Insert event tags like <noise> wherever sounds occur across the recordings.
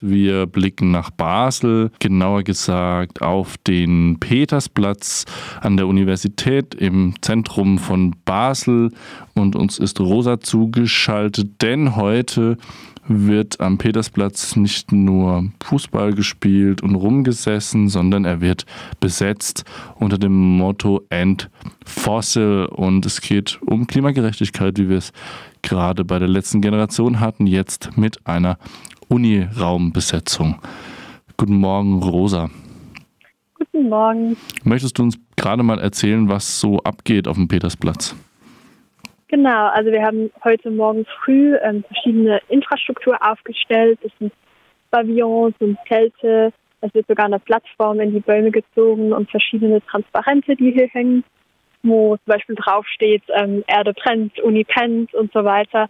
Wir blicken nach Basel, genauer gesagt auf den Petersplatz an der Universität im Zentrum von Basel. Und uns ist Rosa zugeschaltet, denn heute wird am Petersplatz nicht nur Fußball gespielt und rumgesessen, sondern er wird besetzt unter dem Motto End Fossil. Und es geht um Klimagerechtigkeit, wie wir es gerade bei der letzten Generation hatten, jetzt mit einer Uniraumbesetzung. Guten Morgen, Rosa. Guten Morgen. Möchtest du uns gerade mal erzählen, was so abgeht auf dem Petersplatz? Genau, also wir haben heute Morgen früh ähm, verschiedene Infrastruktur aufgestellt. Es sind Pavillons und Zelte. Es wird sogar eine Plattform in die Bäume gezogen und verschiedene Transparente, die hier hängen, wo zum Beispiel draufsteht, ähm, Erde brennt, Uni pennt und so weiter.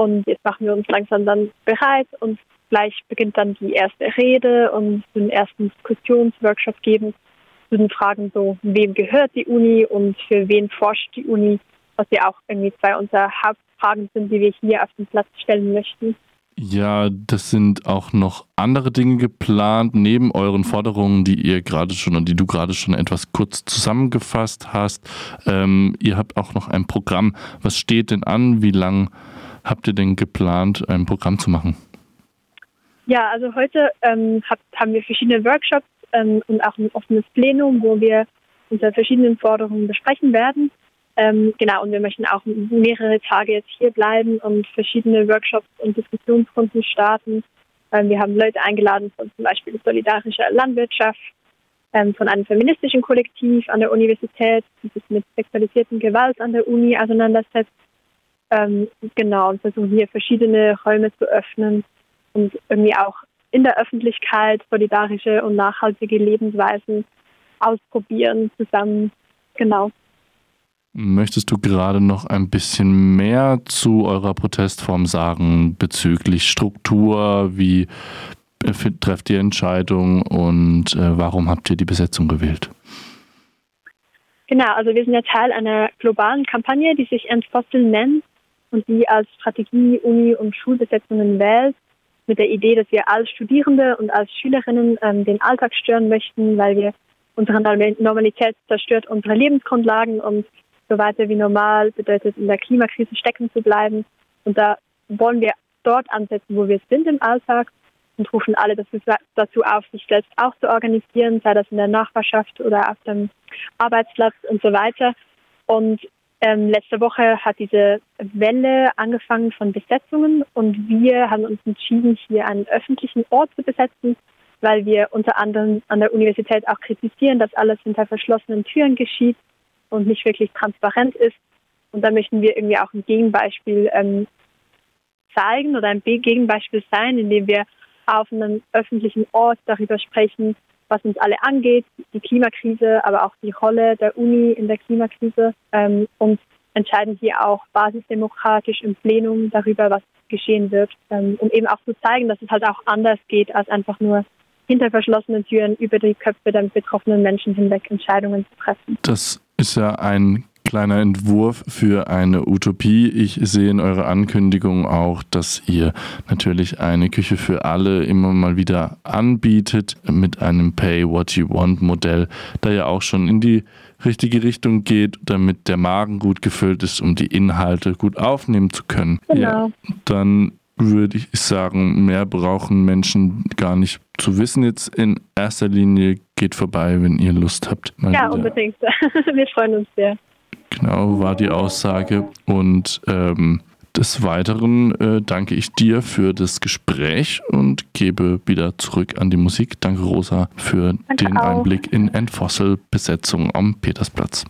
Und jetzt machen wir uns langsam dann bereit und gleich beginnt dann die erste Rede und den ersten Diskussionsworkshop geben zu den Fragen so, wem gehört die Uni und für wen forscht die Uni, was ja auch irgendwie zwei unserer Hauptfragen sind, die wir hier auf den Platz stellen möchten. Ja, das sind auch noch andere Dinge geplant, neben euren Forderungen, die ihr gerade schon und die du gerade schon etwas kurz zusammengefasst hast. Ähm, ihr habt auch noch ein Programm. Was steht denn an? Wie lang habt ihr denn geplant, ein Programm zu machen? Ja, also heute ähm, hab, haben wir verschiedene Workshops ähm, und auch ein offenes Plenum, wo wir unsere verschiedenen Forderungen besprechen werden. Ähm, genau, und wir möchten auch mehrere Tage jetzt hier bleiben und verschiedene Workshops und Diskussionsrunden starten. Ähm, wir haben Leute eingeladen von zum Beispiel solidarischer Landwirtschaft, ähm, von einem feministischen Kollektiv an der Universität, die sich mit sexualisierten Gewalt an der Uni auseinandersetzt. Ähm, genau, und versuchen hier verschiedene Räume zu öffnen und irgendwie auch in der Öffentlichkeit solidarische und nachhaltige Lebensweisen ausprobieren zusammen. Genau. Möchtest du gerade noch ein bisschen mehr zu eurer Protestform sagen bezüglich Struktur? Wie trefft ihr Entscheidungen und äh, warum habt ihr die Besetzung gewählt? Genau, also wir sind ja Teil einer globalen Kampagne, die sich Entfossil nennt und die als Strategie Uni- und Schulbesetzungen wählt, mit der Idee, dass wir als Studierende und als Schülerinnen ähm, den Alltag stören möchten, weil wir unsere Normalität zerstört unsere Lebensgrundlagen und so weiter wie normal bedeutet, in der Klimakrise stecken zu bleiben. Und da wollen wir dort ansetzen, wo wir sind im Alltag und rufen alle dazu auf, sich selbst auch zu organisieren, sei das in der Nachbarschaft oder auf dem Arbeitsplatz und so weiter. Und ähm, letzte Woche hat diese Welle angefangen von Besetzungen und wir haben uns entschieden, hier einen öffentlichen Ort zu besetzen, weil wir unter anderem an der Universität auch kritisieren, dass alles hinter verschlossenen Türen geschieht und nicht wirklich transparent ist. Und da möchten wir irgendwie auch ein Gegenbeispiel ähm, zeigen oder ein Gegenbeispiel sein, indem wir auf einem öffentlichen Ort darüber sprechen, was uns alle angeht, die Klimakrise, aber auch die Rolle der Uni in der Klimakrise ähm, und entscheiden hier auch basisdemokratisch im Plenum darüber, was geschehen wird, ähm, um eben auch zu zeigen, dass es halt auch anders geht, als einfach nur hinter verschlossenen Türen über die Köpfe der betroffenen Menschen hinweg Entscheidungen zu treffen. Das ist ja ein kleiner Entwurf für eine Utopie. Ich sehe in eurer Ankündigung auch, dass ihr natürlich eine Küche für alle immer mal wieder anbietet mit einem Pay What You Want Modell, da ja auch schon in die richtige Richtung geht, damit der Magen gut gefüllt ist, um die Inhalte gut aufnehmen zu können. Genau. Ja, dann würde ich sagen, mehr brauchen Menschen gar nicht zu wissen. Jetzt in erster Linie geht vorbei, wenn ihr Lust habt. ja, wieder. unbedingt. <laughs> Wir freuen uns sehr. Genau, war die Aussage. Und ähm, des Weiteren äh, danke ich dir für das Gespräch und gebe wieder zurück an die Musik. Danke, Rosa, für danke den auch. Einblick in Endfossil-Besetzung am Petersplatz.